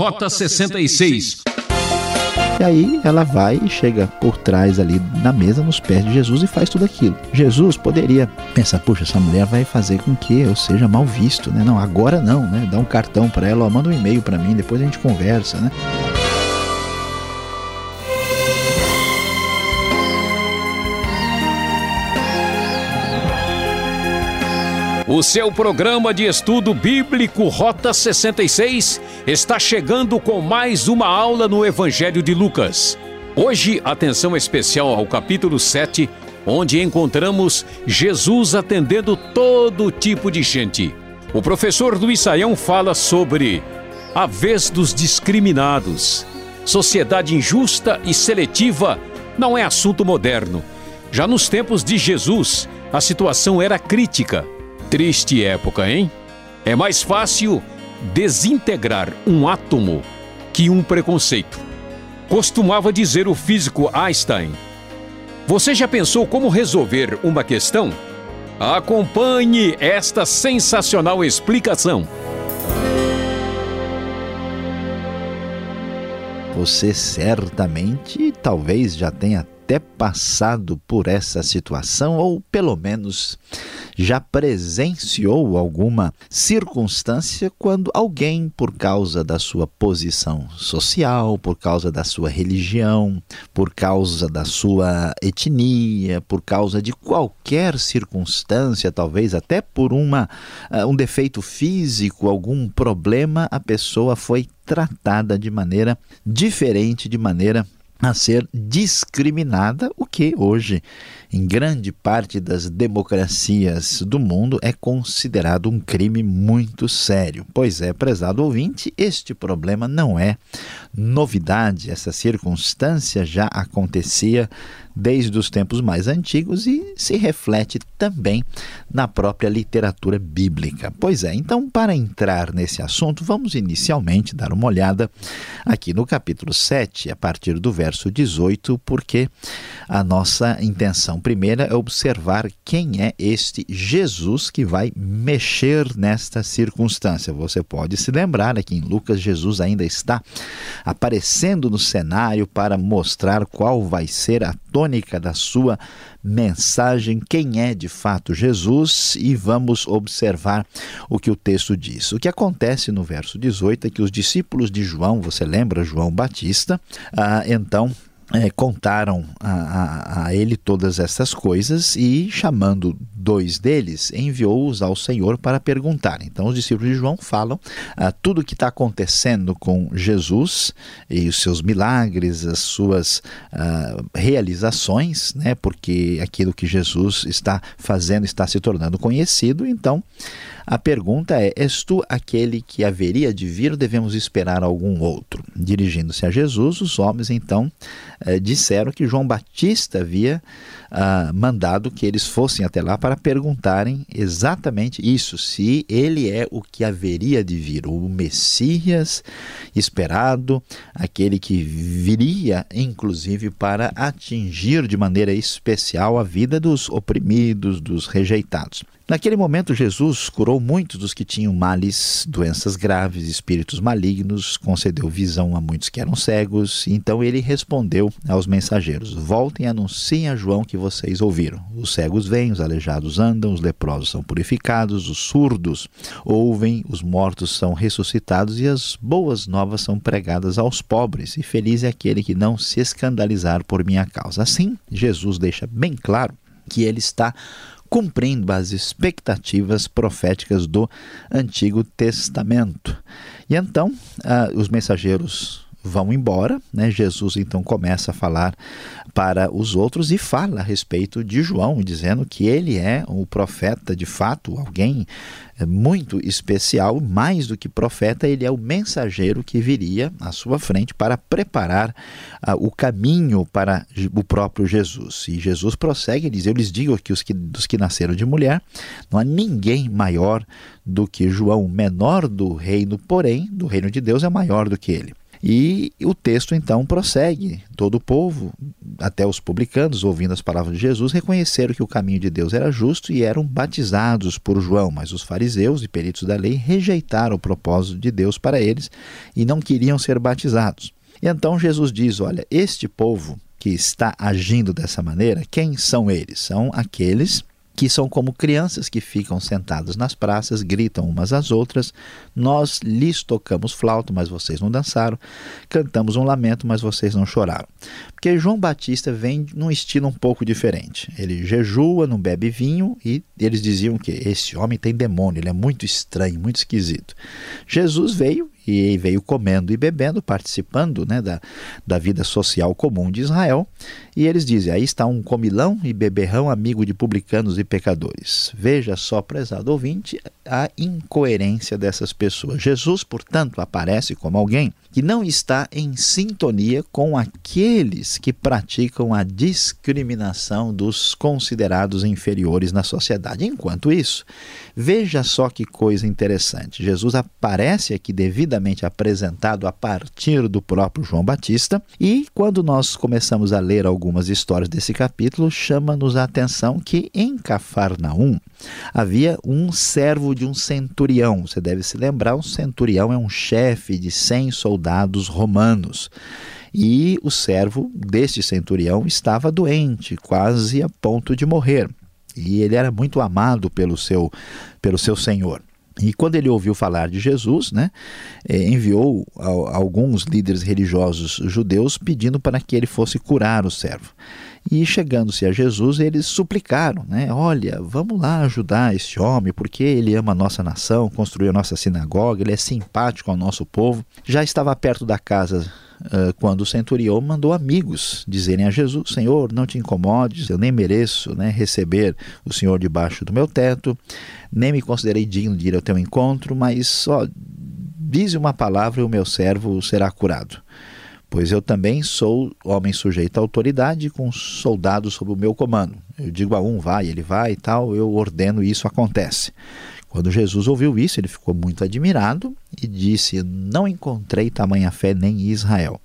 Rota 66. E aí ela vai e chega por trás ali na mesa, nos pés de Jesus e faz tudo aquilo. Jesus poderia pensar, puxa, essa mulher vai fazer com que eu seja mal visto, né? Não, agora não, né? Dá um cartão para ela, ó, manda um e-mail para mim, depois a gente conversa, né? O seu programa de estudo bíblico Rota 66 está chegando com mais uma aula no Evangelho de Lucas. Hoje, atenção especial ao capítulo 7, onde encontramos Jesus atendendo todo tipo de gente. O professor Luiz Saião fala sobre a vez dos discriminados. Sociedade injusta e seletiva não é assunto moderno. Já nos tempos de Jesus, a situação era crítica. Triste época, hein? É mais fácil desintegrar um átomo que um preconceito. Costumava dizer o físico Einstein. Você já pensou como resolver uma questão? Acompanhe esta sensacional explicação. Você certamente, talvez já tenha até passado por essa situação, ou pelo menos já presenciou alguma circunstância quando alguém, por causa da sua posição social, por causa da sua religião, por causa da sua etnia, por causa de qualquer circunstância, talvez até por uma, uh, um defeito físico, algum problema, a pessoa foi tratada de maneira diferente, de maneira a ser discriminada, o que hoje, em grande parte das democracias do mundo, é considerado um crime muito sério. Pois é, prezado ouvinte, este problema não é novidade, essa circunstância já acontecia desde os tempos mais antigos e se reflete também na própria literatura bíblica. Pois é, então, para entrar nesse assunto, vamos inicialmente dar uma olhada aqui no capítulo 7, a partir do verso 18, porque a nossa intenção primeira é observar quem é este Jesus que vai mexer nesta circunstância. Você pode se lembrar aqui em Lucas, Jesus ainda está aparecendo no cenário para mostrar qual vai ser a tônica da sua mensagem, quem é de fato Jesus, e vamos observar o que o texto diz. O que acontece no verso 18 é que os discípulos de João, você lembra, João Batista, ah, então é, contaram a, a, a, ele todas essas coisas e, chamando dois deles, enviou-os ao Senhor para perguntar. Então, os discípulos de João falam ah, tudo o que está acontecendo com Jesus e os seus milagres, as suas ah, realizações, né, porque aquilo que Jesus está fazendo está se tornando conhecido. Então, a pergunta é: És tu aquele que haveria de vir ou devemos esperar algum outro? Dirigindo-se a Jesus, os homens então eh, disseram que João Batista havia ah, mandado que eles fossem até lá para perguntarem exatamente isso: se ele é o que haveria de vir, o Messias esperado, aquele que viria, inclusive, para atingir de maneira especial a vida dos oprimidos, dos rejeitados. Naquele momento, Jesus curou muitos dos que tinham males, doenças graves, espíritos malignos, concedeu visão a muitos que eram cegos. Então ele respondeu aos mensageiros: Voltem e anunciem a João que vocês ouviram. Os cegos vêm, os aleijados andam, os leprosos são purificados, os surdos ouvem, os mortos são ressuscitados e as boas novas são pregadas aos pobres. E feliz é aquele que não se escandalizar por minha causa. Assim, Jesus deixa bem claro que ele está cumprindo as expectativas proféticas do Antigo Testamento. E então, uh, os mensageiros vão embora, né? Jesus então começa a falar para os outros e fala a respeito de João, dizendo que ele é o profeta de fato, alguém é muito especial, mais do que profeta, ele é o mensageiro que viria à sua frente para preparar uh, o caminho para o próprio Jesus. E Jesus prossegue e diz: Eu lhes digo que os que dos que nasceram de mulher, não há ninguém maior do que João, menor do reino, porém, do reino de Deus é maior do que ele. E o texto então prossegue. Todo o povo, até os publicanos, ouvindo as palavras de Jesus, reconheceram que o caminho de Deus era justo e eram batizados por João. Mas os fariseus e peritos da lei rejeitaram o propósito de Deus para eles e não queriam ser batizados. E então Jesus diz: Olha, este povo que está agindo dessa maneira, quem são eles? São aqueles que são como crianças que ficam sentadas nas praças, gritam umas às outras. Nós lhes tocamos flauta, mas vocês não dançaram. Cantamos um lamento, mas vocês não choraram. Porque João Batista vem num estilo um pouco diferente. Ele jejua, não bebe vinho e eles diziam que esse homem tem demônio, ele é muito estranho, muito esquisito. Jesus veio e veio comendo e bebendo, participando né, da, da vida social comum de Israel. E eles dizem: aí está um comilão e beberrão, amigo de publicanos e pecadores. Veja só, prezado ouvinte, a incoerência dessas pessoas. Jesus, portanto, aparece como alguém que não está em sintonia com aqueles que praticam a discriminação dos considerados inferiores na sociedade. Enquanto isso, veja só que coisa interessante. Jesus aparece aqui devidamente apresentado a partir do próprio João Batista, e quando nós começamos a ler algumas histórias desse capítulo, chama-nos a atenção que em Cafarnaum havia um servo de um centurião. Você deve se lembrar, um centurião é um chefe de 100 soldados romanos. E o servo deste centurião estava doente, quase a ponto de morrer. E ele era muito amado pelo seu, pelo seu senhor. E quando ele ouviu falar de Jesus, né, eh, enviou alguns líderes religiosos judeus pedindo para que ele fosse curar o servo. E chegando-se a Jesus, eles suplicaram, né? Olha, vamos lá ajudar esse homem, porque ele ama a nossa nação, construiu a nossa sinagoga, ele é simpático ao nosso povo. Já estava perto da casa quando o centurião mandou amigos dizerem a Jesus: Senhor, não te incomodes, eu nem mereço né, receber o Senhor debaixo do meu teto, nem me considerei digno de ir ao teu encontro, mas só dize uma palavra e o meu servo será curado pois eu também sou homem sujeito à autoridade com soldados sob o meu comando. Eu digo a um, vai, ele vai e tal, eu ordeno e isso acontece. Quando Jesus ouviu isso, ele ficou muito admirado e disse: Não encontrei tamanha fé nem em Israel.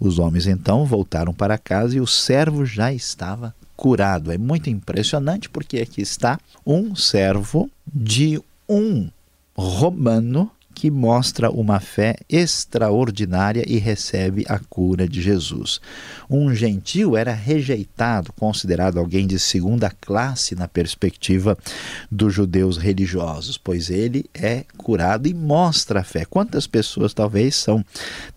Os homens então voltaram para casa e o servo já estava curado. É muito impressionante porque aqui está um servo de um romano que mostra uma fé extraordinária e recebe a cura de Jesus. Um gentil era rejeitado, considerado alguém de segunda classe na perspectiva dos judeus religiosos, pois ele é curado e mostra a fé. Quantas pessoas talvez são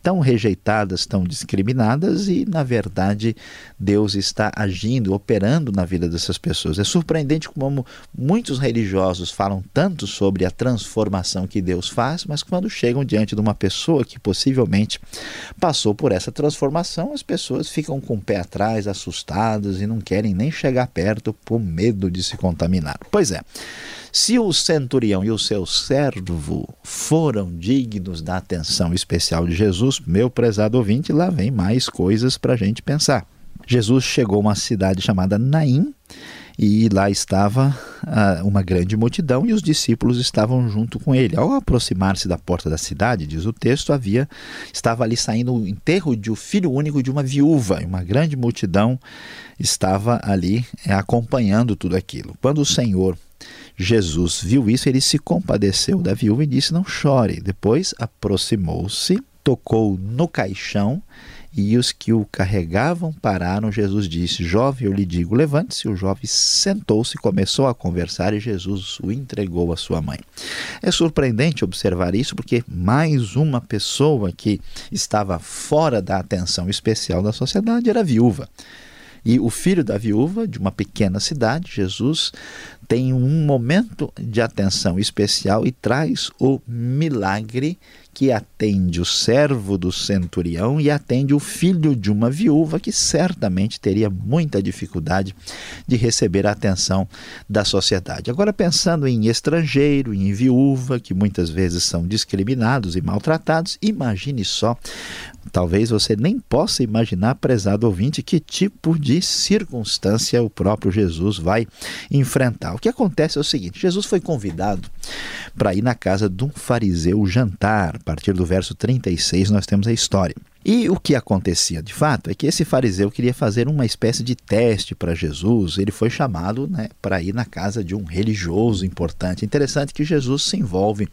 tão rejeitadas, tão discriminadas e, na verdade, Deus está agindo, operando na vida dessas pessoas. É surpreendente como muitos religiosos falam tanto sobre a transformação que Deus faz, mas quando chegam diante de uma pessoa que possivelmente passou por essa transformação, as pessoas ficam com o pé atrás, assustadas e não querem nem chegar perto por medo de se contaminar. Pois é. Se o centurião e o seu servo foram dignos da atenção especial de Jesus, meu prezado ouvinte, lá vem mais coisas para a gente pensar. Jesus chegou a uma cidade chamada Naim e lá estava uh, uma grande multidão e os discípulos estavam junto com ele. Ao aproximar-se da porta da cidade, diz o texto, havia estava ali saindo o enterro de um filho único de uma viúva, e uma grande multidão estava ali eh, acompanhando tudo aquilo. Quando o Senhor Jesus viu isso, ele se compadeceu da viúva e disse: Não chore. Depois aproximou-se, tocou no caixão e os que o carregavam pararam. Jesus disse: Jovem, eu lhe digo, levante-se. O jovem sentou-se, começou a conversar e Jesus o entregou à sua mãe. É surpreendente observar isso porque mais uma pessoa que estava fora da atenção especial da sociedade era viúva. E o filho da viúva de uma pequena cidade, Jesus, tem um momento de atenção especial e traz o milagre que atende o servo do centurião e atende o filho de uma viúva que certamente teria muita dificuldade de receber a atenção da sociedade. Agora, pensando em estrangeiro, em viúva, que muitas vezes são discriminados e maltratados, imagine só Talvez você nem possa imaginar, prezado ouvinte, que tipo de circunstância o próprio Jesus vai enfrentar. O que acontece é o seguinte: Jesus foi convidado para ir na casa de um fariseu jantar. Partir do verso 36, nós temos a história. E o que acontecia de fato é que esse fariseu queria fazer uma espécie de teste para Jesus. Ele foi chamado né, para ir na casa de um religioso importante. Interessante que Jesus se envolve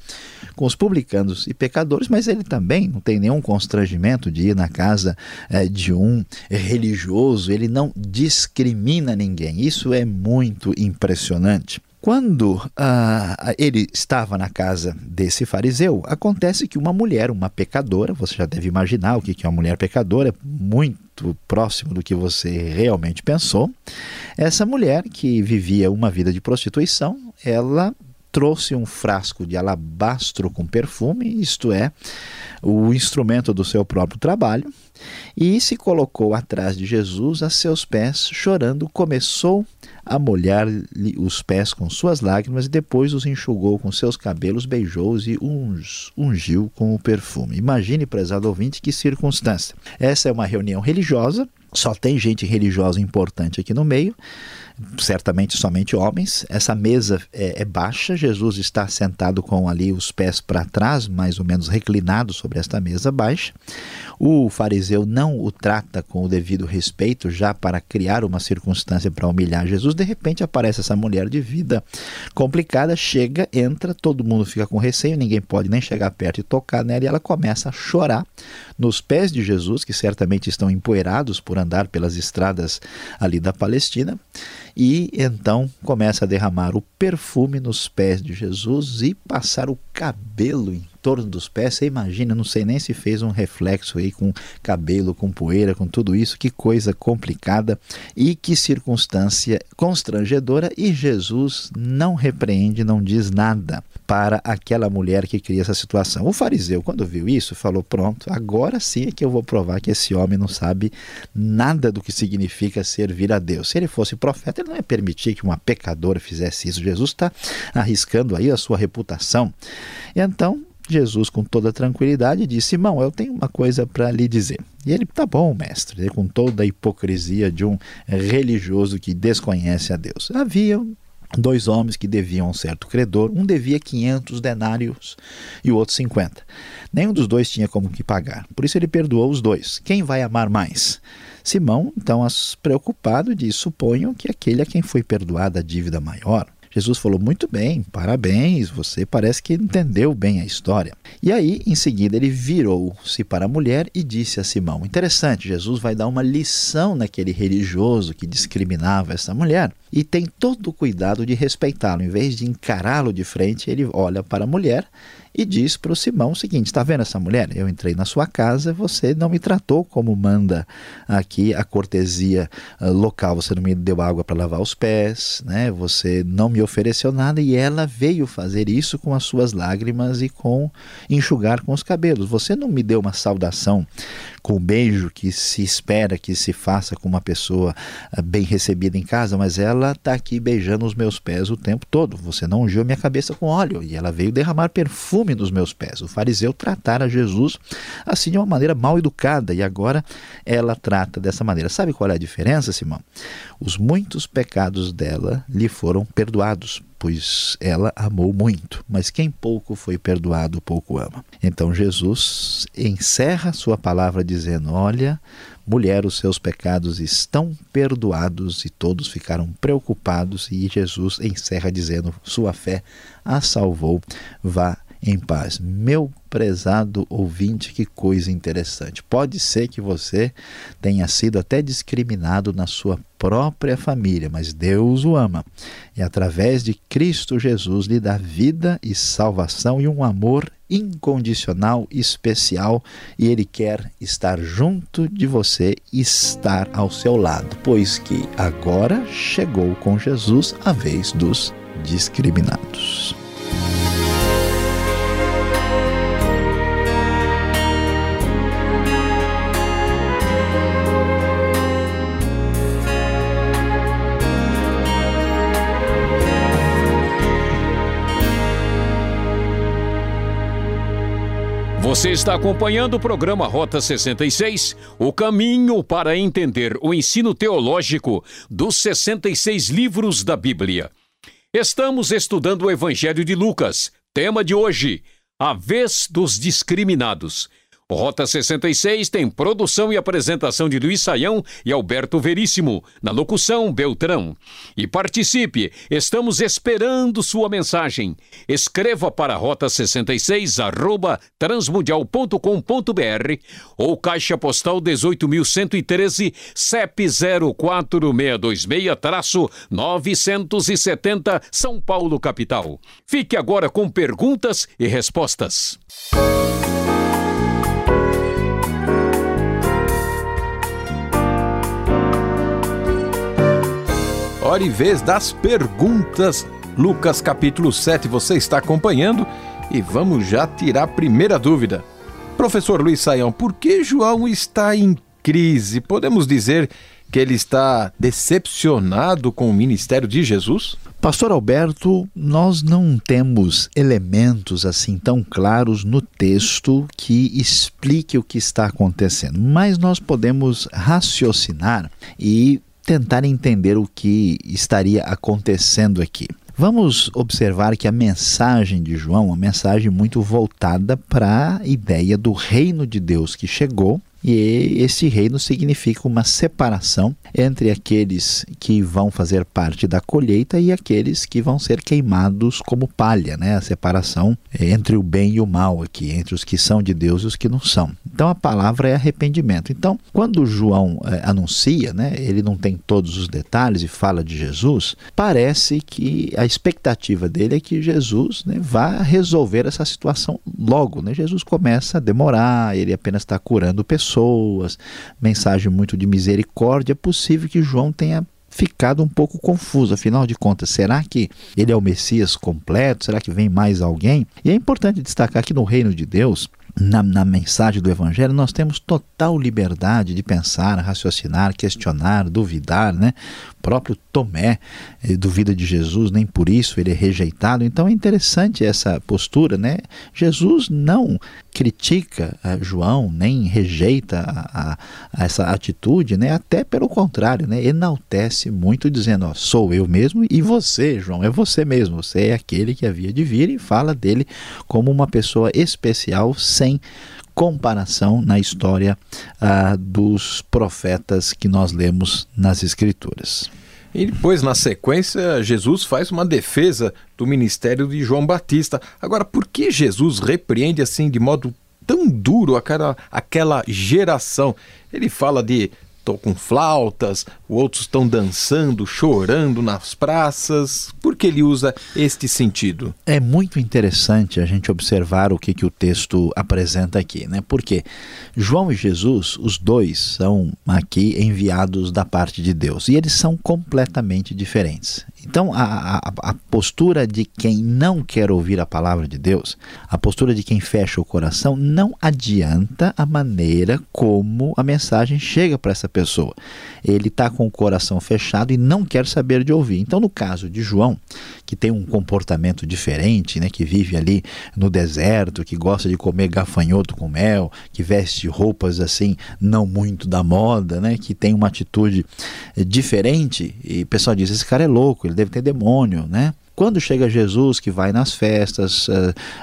com os publicanos e pecadores, mas ele também não tem nenhum constrangimento de ir na casa é, de um religioso. Ele não discrimina ninguém. Isso é muito impressionante. Quando uh, ele estava na casa desse fariseu, acontece que uma mulher, uma pecadora, você já deve imaginar o que é uma mulher pecadora, muito próximo do que você realmente pensou. Essa mulher que vivia uma vida de prostituição, ela trouxe um frasco de alabastro com perfume, isto é, o instrumento do seu próprio trabalho, e se colocou atrás de Jesus a seus pés, chorando, começou a molhar-lhe os pés com suas lágrimas e depois os enxugou com seus cabelos, beijou-os e ungiu com o perfume. Imagine, prezado ouvinte, que circunstância. Essa é uma reunião religiosa, só tem gente religiosa importante aqui no meio certamente somente homens. Essa mesa é, é, baixa, Jesus está sentado com ali os pés para trás, mais ou menos reclinado sobre esta mesa baixa. O fariseu não o trata com o devido respeito, já para criar uma circunstância para humilhar Jesus. De repente aparece essa mulher de vida complicada, chega, entra, todo mundo fica com receio, ninguém pode nem chegar perto e tocar nela, e ela começa a chorar nos pés de Jesus, que certamente estão empoeirados por andar pelas estradas ali da Palestina e então começa a derramar o perfume nos pés de Jesus e passar o cabelo em torno dos pés. Você imagina, não sei nem se fez um reflexo aí com cabelo, com poeira, com tudo isso. Que coisa complicada e que circunstância constrangedora. E Jesus não repreende, não diz nada para aquela mulher que cria essa situação. O fariseu, quando viu isso, falou: Pronto, agora sim é que eu vou provar que esse homem não sabe nada do que significa servir a Deus. Se ele fosse profeta, ele não ia permitir que uma pecadora fizesse isso. Jesus está arriscando aí a sua reputação. Então, Jesus, com toda tranquilidade, disse: Simão, eu tenho uma coisa para lhe dizer. E ele, tá bom, mestre, com toda a hipocrisia de um religioso que desconhece a Deus. Havia dois homens que deviam um certo credor, um devia 500 denários e o outro 50. Nenhum dos dois tinha como que pagar, por isso ele perdoou os dois. Quem vai amar mais? Simão, então, preocupado, disse: Suponho que aquele a quem foi perdoada a dívida maior. Jesus falou: Muito bem, parabéns, você parece que entendeu bem a história. E aí, em seguida, ele virou-se para a mulher e disse a Simão: Interessante, Jesus vai dar uma lição naquele religioso que discriminava essa mulher e tem todo o cuidado de respeitá-lo. Em vez de encará-lo de frente, ele olha para a mulher e diz para o Simão o seguinte: está vendo essa mulher? Eu entrei na sua casa, você não me tratou como manda aqui a cortesia uh, local, você não me deu água para lavar os pés, né? Você não me ofereceu nada e ela veio fazer isso com as suas lágrimas e com enxugar com os cabelos. Você não me deu uma saudação com o beijo que se espera que se faça com uma pessoa uh, bem recebida em casa, mas ela está aqui beijando os meus pés o tempo todo. Você não ungiu minha cabeça com óleo e ela veio derramar perfume dos meus pés. O fariseu tratara Jesus assim de uma maneira mal educada e agora ela trata dessa maneira. Sabe qual é a diferença, Simão? Os muitos pecados dela lhe foram perdoados, pois ela amou muito, mas quem pouco foi perdoado, pouco ama. Então Jesus encerra sua palavra dizendo: Olha, mulher, os seus pecados estão perdoados, e todos ficaram preocupados, e Jesus encerra dizendo: Sua fé a salvou, vá em paz. Meu prezado ouvinte, que coisa interessante. Pode ser que você tenha sido até discriminado na sua própria família, mas Deus o ama. E através de Cristo Jesus lhe dá vida e salvação e um amor incondicional, especial, e ele quer estar junto de você estar ao seu lado, pois que agora chegou com Jesus a vez dos discriminados. Você está acompanhando o programa Rota 66, o caminho para entender o ensino teológico dos 66 livros da Bíblia. Estamos estudando o Evangelho de Lucas. Tema de hoje: a vez dos discriminados. Rota 66 tem produção e apresentação de Luiz Saião e Alberto Veríssimo, na locução Beltrão. E participe, estamos esperando sua mensagem. Escreva para Rota 66 arroba transmundial.com.br ou Caixa Postal 18.113 CEP 04626-970 São Paulo, capital. Fique agora com perguntas e respostas. Hora e vez das perguntas. Lucas capítulo 7, você está acompanhando e vamos já tirar a primeira dúvida. Professor Luiz Saião, por que João está em crise? Podemos dizer que ele está decepcionado com o ministério de Jesus? Pastor Alberto, nós não temos elementos assim tão claros no texto que explique o que está acontecendo, mas nós podemos raciocinar e tentar entender o que estaria acontecendo aqui. Vamos observar que a mensagem de João é uma mensagem muito voltada para a ideia do reino de Deus que chegou e esse reino significa uma separação entre aqueles que vão fazer parte da colheita e aqueles que vão ser queimados como palha, né? A separação entre o bem e o mal aqui, entre os que são de Deus e os que não são. Então a palavra é arrependimento. Então, quando João é, anuncia, né, ele não tem todos os detalhes e fala de Jesus, parece que a expectativa dele é que Jesus né, vá resolver essa situação logo. Né? Jesus começa a demorar, ele apenas está curando pessoas pessoas, mensagem muito de misericórdia, é possível que João tenha ficado um pouco confuso. Afinal de contas, será que ele é o Messias completo? Será que vem mais alguém? E é importante destacar que no reino de Deus, na, na, mensagem do Evangelho, nós temos total liberdade de pensar, raciocinar, questionar, duvidar, né? O próprio Tomé eh, duvida de Jesus, nem por isso ele é rejeitado. Então é interessante essa postura, né? Jesus não critica João, nem rejeita a, a, essa atitude, né? Até pelo contrário, né? Enaltece muito, dizendo: ó, sou eu mesmo e você, João, é você mesmo. Você é aquele que havia de vir e fala dele como uma pessoa especial, sem comparação na história ah, dos profetas que nós lemos nas Escrituras. E depois, na sequência, Jesus faz uma defesa do ministério de João Batista. Agora, por que Jesus repreende assim de modo tão duro aquela, aquela geração? Ele fala de tocam flautas, outros estão dançando, chorando nas praças. Por que ele usa este sentido? É muito interessante a gente observar o que, que o texto apresenta aqui, né? Porque João e Jesus, os dois, são aqui enviados da parte de Deus e eles são completamente diferentes. Então, a, a, a, postura de quem não quer ouvir a palavra de Deus, a postura de quem fecha o coração, não adianta a maneira como a mensagem chega para essa pessoa. Ele está com o coração fechado e não quer saber de ouvir. Então, no caso de João, que tem um comportamento diferente, né, que vive ali no deserto, que gosta de comer gafanhoto com mel, que veste roupas assim não muito da moda, né, que tem uma atitude eh, diferente, e o pessoal diz: esse cara é louco, ele deve ter demônio, né? Quando chega Jesus, que vai nas festas,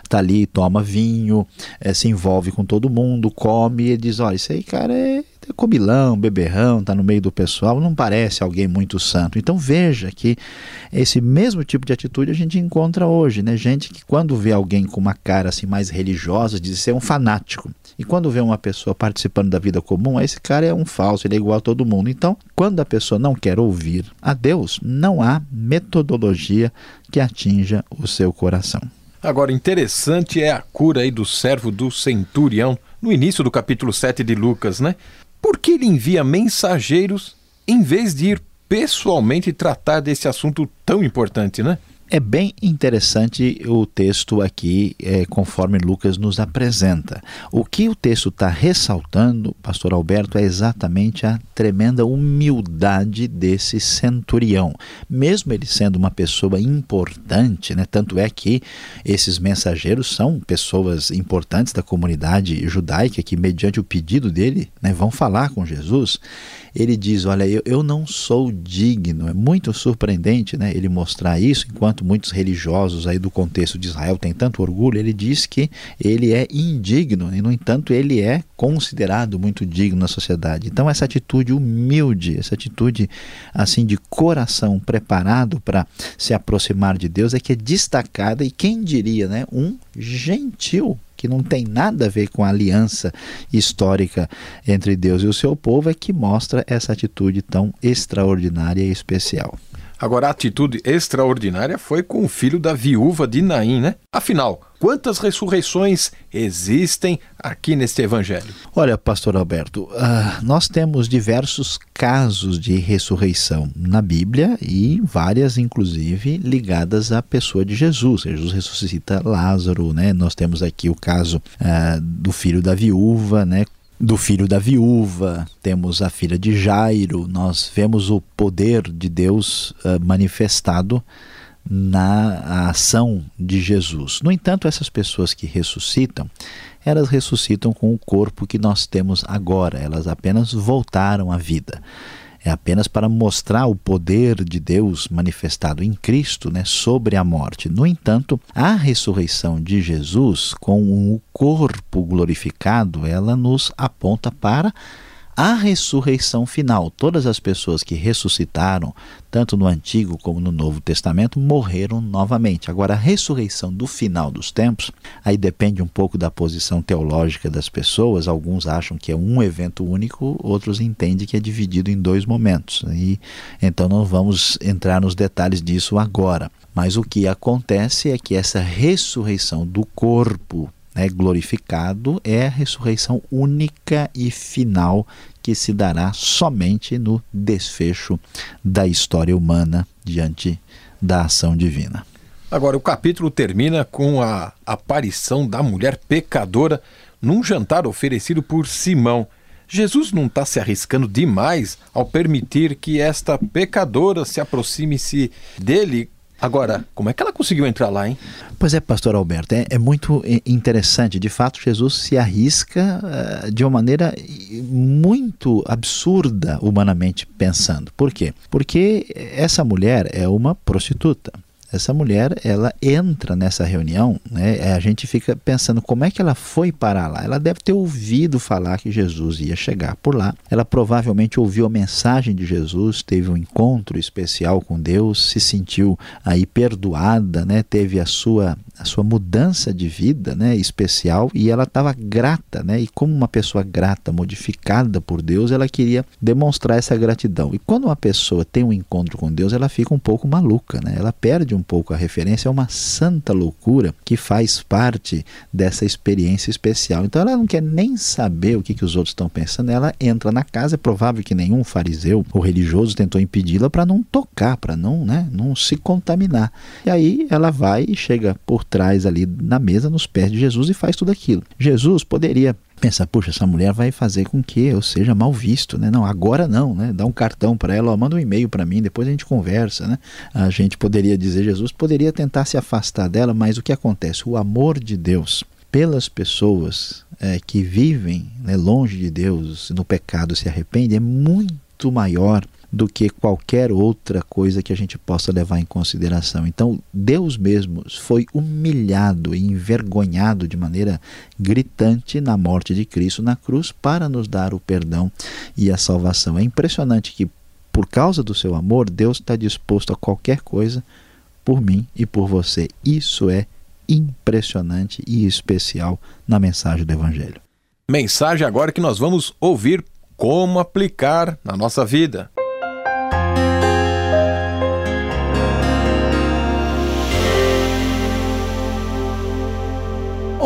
está uh, ali, toma vinho, uh, se envolve com todo mundo, come, e diz: Olha, isso aí, cara, é é comilão, beberrão, está no meio do pessoal, não parece alguém muito santo. Então veja que esse mesmo tipo de atitude a gente encontra hoje, né? Gente que quando vê alguém com uma cara assim mais religiosa diz ser um fanático. E quando vê uma pessoa participando da vida comum, esse cara é um falso, ele é igual a todo mundo. Então, quando a pessoa não quer ouvir a Deus, não há metodologia que atinja o seu coração. Agora, interessante é a cura aí do servo do centurião no início do capítulo 7 de Lucas, né? Por que ele envia mensageiros em vez de ir pessoalmente tratar desse assunto tão importante, né? É bem interessante o texto aqui, é, conforme Lucas nos apresenta. O que o texto está ressaltando, Pastor Alberto, é exatamente a tremenda humildade desse centurião. Mesmo ele sendo uma pessoa importante, né, tanto é que esses mensageiros são pessoas importantes da comunidade judaica que, mediante o pedido dele, né, vão falar com Jesus ele diz: Olha, eu, eu não sou digno. É muito surpreendente né, ele mostrar isso, enquanto muitos religiosos aí do contexto de Israel têm tanto orgulho, ele diz que ele é indigno e, no entanto, ele é considerado muito digno na sociedade. Então, essa atitude humilde, essa atitude assim de coração preparado para se aproximar de Deus é que é destacada e quem diria, né, um gentil que não tem nada a ver com a aliança histórica entre Deus e o seu povo, é que mostra essa atitude tão extraordinária e especial. Agora, a atitude extraordinária foi com o filho da viúva de Naim, né? Afinal, quantas ressurreições existem aqui neste evangelho? Olha, pastor Alberto, uh, nós temos diversos casos de ressurreição na Bíblia e várias, inclusive, ligadas à pessoa de Jesus. Jesus ressuscita Lázaro, né? Nós temos aqui o caso uh, do filho da viúva, né? Do filho da viúva, temos a filha de Jairo, nós vemos o poder de Deus uh, manifestado na ação de Jesus. No entanto, essas pessoas que ressuscitam, elas ressuscitam com o corpo que nós temos agora, elas apenas voltaram à vida é apenas para mostrar o poder de Deus manifestado em Cristo né, sobre a morte. No entanto, a ressurreição de Jesus, com o corpo glorificado, ela nos aponta para a ressurreição final. Todas as pessoas que ressuscitaram, tanto no Antigo como no Novo Testamento, morreram novamente. Agora, a ressurreição do final dos tempos, aí depende um pouco da posição teológica das pessoas. Alguns acham que é um evento único, outros entendem que é dividido em dois momentos. E então não vamos entrar nos detalhes disso agora. Mas o que acontece é que essa ressurreição do corpo né, glorificado é a ressurreição única e final que se dará somente no desfecho da história humana diante da ação divina. Agora, o capítulo termina com a aparição da mulher pecadora num jantar oferecido por Simão. Jesus não está se arriscando demais ao permitir que esta pecadora se aproxime-se dele Agora, como é que ela conseguiu entrar lá, hein? Pois é, pastor Alberto, é, é muito interessante. De fato, Jesus se arrisca uh, de uma maneira muito absurda, humanamente pensando. Por quê? Porque essa mulher é uma prostituta essa mulher ela entra nessa reunião, né? A gente fica pensando como é que ela foi parar lá. Ela deve ter ouvido falar que Jesus ia chegar por lá. Ela provavelmente ouviu a mensagem de Jesus, teve um encontro especial com Deus, se sentiu aí perdoada, né? Teve a sua a sua mudança de vida, né, especial e ela estava grata, né? E como uma pessoa grata, modificada por Deus, ela queria demonstrar essa gratidão. E quando uma pessoa tem um encontro com Deus, ela fica um pouco maluca, né? Ela perde um pouco a referência a uma santa loucura que faz parte dessa experiência especial. Então ela não quer nem saber o que, que os outros estão pensando, ela entra na casa, é provável que nenhum fariseu ou religioso tentou impedi-la para não tocar, para não, né, não se contaminar. E aí ela vai e chega por trás ali na mesa, nos pés de Jesus e faz tudo aquilo. Jesus poderia pensar, puxa, essa mulher vai fazer com que eu seja mal visto, né? Não, agora não, né? Dá um cartão para ela, ó, manda um e-mail para mim, depois a gente conversa, né? A gente poderia dizer, Jesus poderia tentar se afastar dela, mas o que acontece? O amor de Deus pelas pessoas é, que vivem né, longe de Deus, no pecado se arrependem, é muito maior do que qualquer outra coisa que a gente possa levar em consideração. Então, Deus mesmo foi humilhado e envergonhado de maneira gritante na morte de Cristo na cruz para nos dar o perdão e a salvação. É impressionante que, por causa do seu amor, Deus está disposto a qualquer coisa por mim e por você. Isso é impressionante e especial na mensagem do Evangelho. Mensagem agora que nós vamos ouvir como aplicar na nossa vida.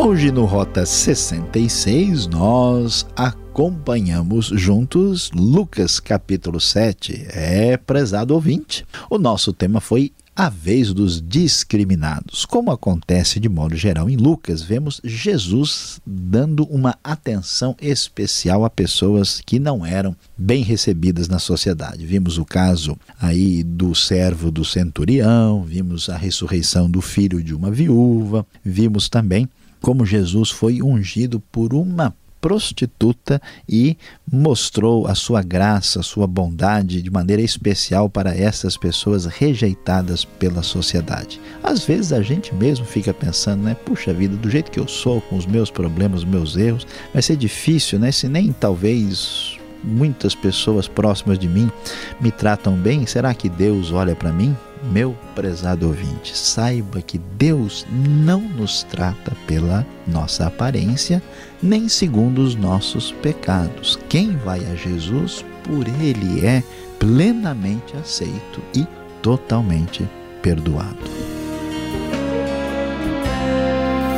Hoje no Rota 66 nós acompanhamos juntos Lucas capítulo 7. É, prezado ouvinte, o nosso tema foi a vez dos discriminados. Como acontece de modo geral em Lucas, vemos Jesus dando uma atenção especial a pessoas que não eram bem recebidas na sociedade. Vimos o caso aí do servo do centurião, vimos a ressurreição do filho de uma viúva, vimos também como Jesus foi ungido por uma prostituta e mostrou a sua graça, a sua bondade de maneira especial para essas pessoas rejeitadas pela sociedade. Às vezes a gente mesmo fica pensando, né? Puxa vida, do jeito que eu sou, com os meus problemas, os meus erros, vai ser difícil, né? Se nem talvez muitas pessoas próximas de mim me tratam bem, será que Deus olha para mim? Meu prezado ouvinte, saiba que Deus não nos trata pela nossa aparência, nem segundo os nossos pecados. Quem vai a Jesus, por ele é plenamente aceito e totalmente perdoado.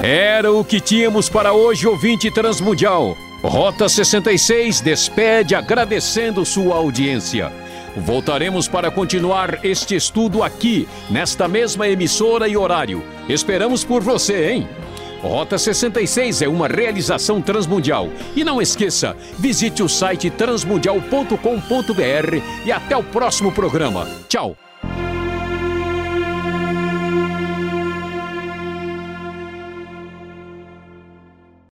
Era o que tínhamos para hoje, ouvinte transmundial. Rota 66 despede agradecendo sua audiência. Voltaremos para continuar este estudo aqui, nesta mesma emissora e horário. Esperamos por você, hein? Rota 66 é uma realização transmundial. E não esqueça, visite o site transmundial.com.br e até o próximo programa. Tchau!